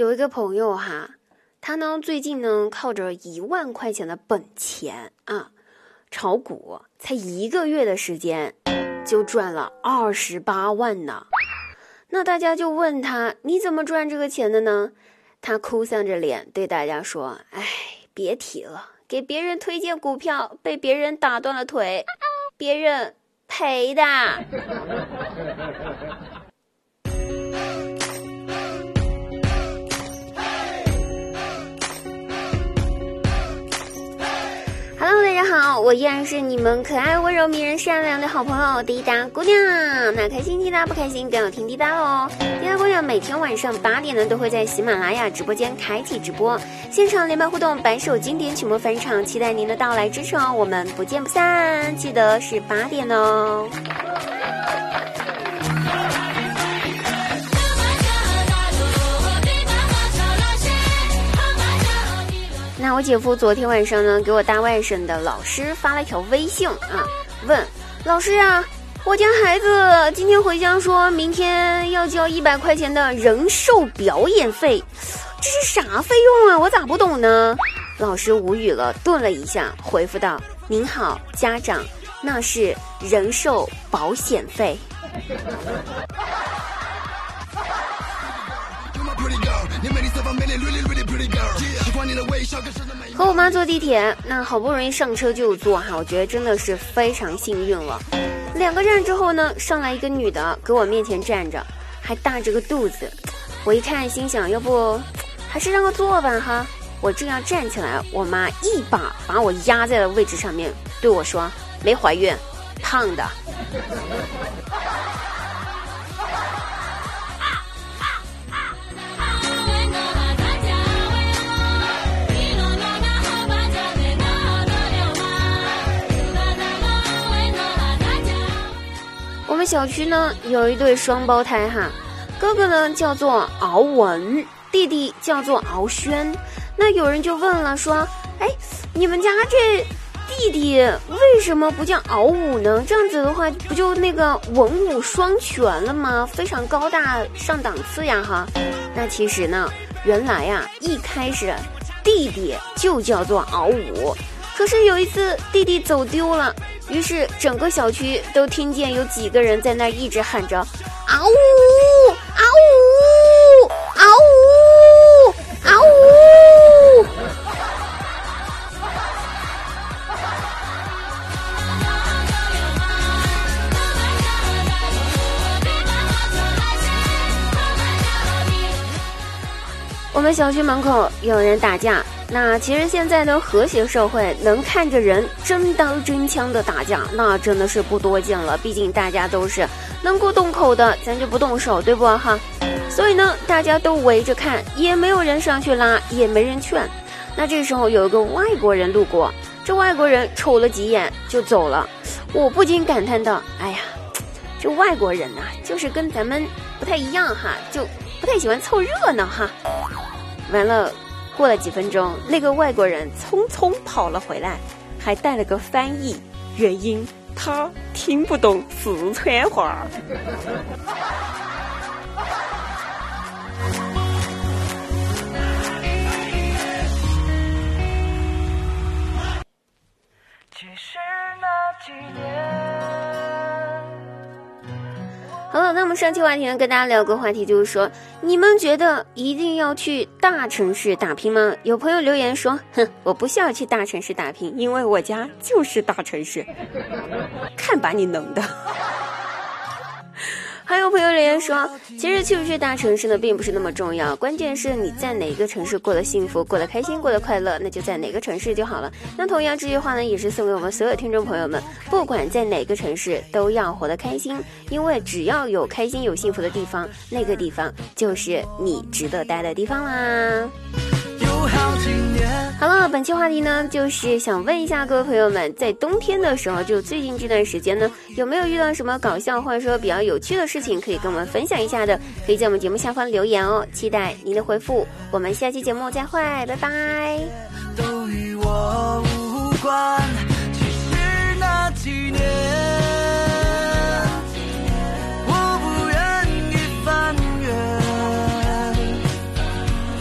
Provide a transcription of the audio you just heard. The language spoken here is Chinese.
有一个朋友哈，他呢最近呢靠着一万块钱的本钱啊，炒股，才一个月的时间就赚了二十八万呢。那大家就问他，你怎么赚这个钱的呢？他哭丧着脸对大家说：“哎，别提了，给别人推荐股票被别人打断了腿，别人赔的。”我依然是你们可爱、温柔、迷人、善良的好朋友滴答姑娘。那开心滴答，不开心更要听滴答哦。滴答姑娘每天晚上八点呢，都会在喜马拉雅直播间开启直播，现场连麦互动，百首经典曲目翻唱，期待您的到来支持哦。我们不见不散，记得是八点哦。我姐夫昨天晚上呢，给我大外甥的老师发了一条微信啊，问老师啊，我家孩子今天回家说明天要交一百块钱的人寿表演费，这是啥费用啊？我咋不懂呢？老师无语了，顿了一下，回复道：“您好，家长，那是人寿保险费。”和我妈坐地铁，那好不容易上车就坐哈，我觉得真的是非常幸运了。两个站之后呢，上来一个女的，搁我面前站着，还大着个肚子。我一看，心想，要不还是让她坐吧哈。我正要站起来，我妈一把把我压在了位置上面，对我说：“没怀孕，胖的。”小区呢有一对双胞胎哈，哥哥呢叫做敖文，弟弟叫做敖轩。那有人就问了，说：“哎，你们家这弟弟为什么不叫敖武呢？这样子的话，不就那个文武双全了吗？非常高大上档次呀！”哈，那其实呢，原来呀，一开始弟弟就叫做敖武，可是有一次弟弟走丢了。于是整个小区都听见有几个人在那一直喊着“嗷呜，嗷呜，嗷呜，嗷呜”。我们小区门口有人打架。那其实现在的和谐社会，能看着人真刀真枪的打架，那真的是不多见了。毕竟大家都是能够动口的，咱就不动手，对不哈？所以呢，大家都围着看，也没有人上去拉，也没人劝。那这时候有一个外国人路过，这外国人瞅了几眼就走了。我不禁感叹道：“哎呀，这外国人呐，就是跟咱们不太一样哈，就不太喜欢凑热闹哈。”完了。过了几分钟，那个外国人匆匆跑了回来，还带了个翻译。原因他听不懂四川话。好了，那我们上期话题呢，跟大家聊个话题，就是说，你们觉得一定要去大城市打拼吗？有朋友留言说，哼，我不需要去大城市打拼，因为我家就是大城市，看把你能的。还有朋友留言说，其实去不去大城市呢，并不是那么重要，关键是你在哪个城市过得幸福、过得开心、过得快乐，那就在哪个城市就好了。那同样这句话呢，也是送给我们所有听众朋友们，不管在哪个城市，都要活得开心，因为只要有开心、有幸福的地方，那个地方就是你值得待的地方啦。有好了，本期话题呢，就是想问一下各位朋友们，在冬天的时候，就最近这段时间呢，有没有遇到什么搞笑或者说比较有趣的事情，可以跟我们分享一下的？可以在我们节目下方留言哦，期待您的回复。我们下期节目再会，拜拜。都与我无关。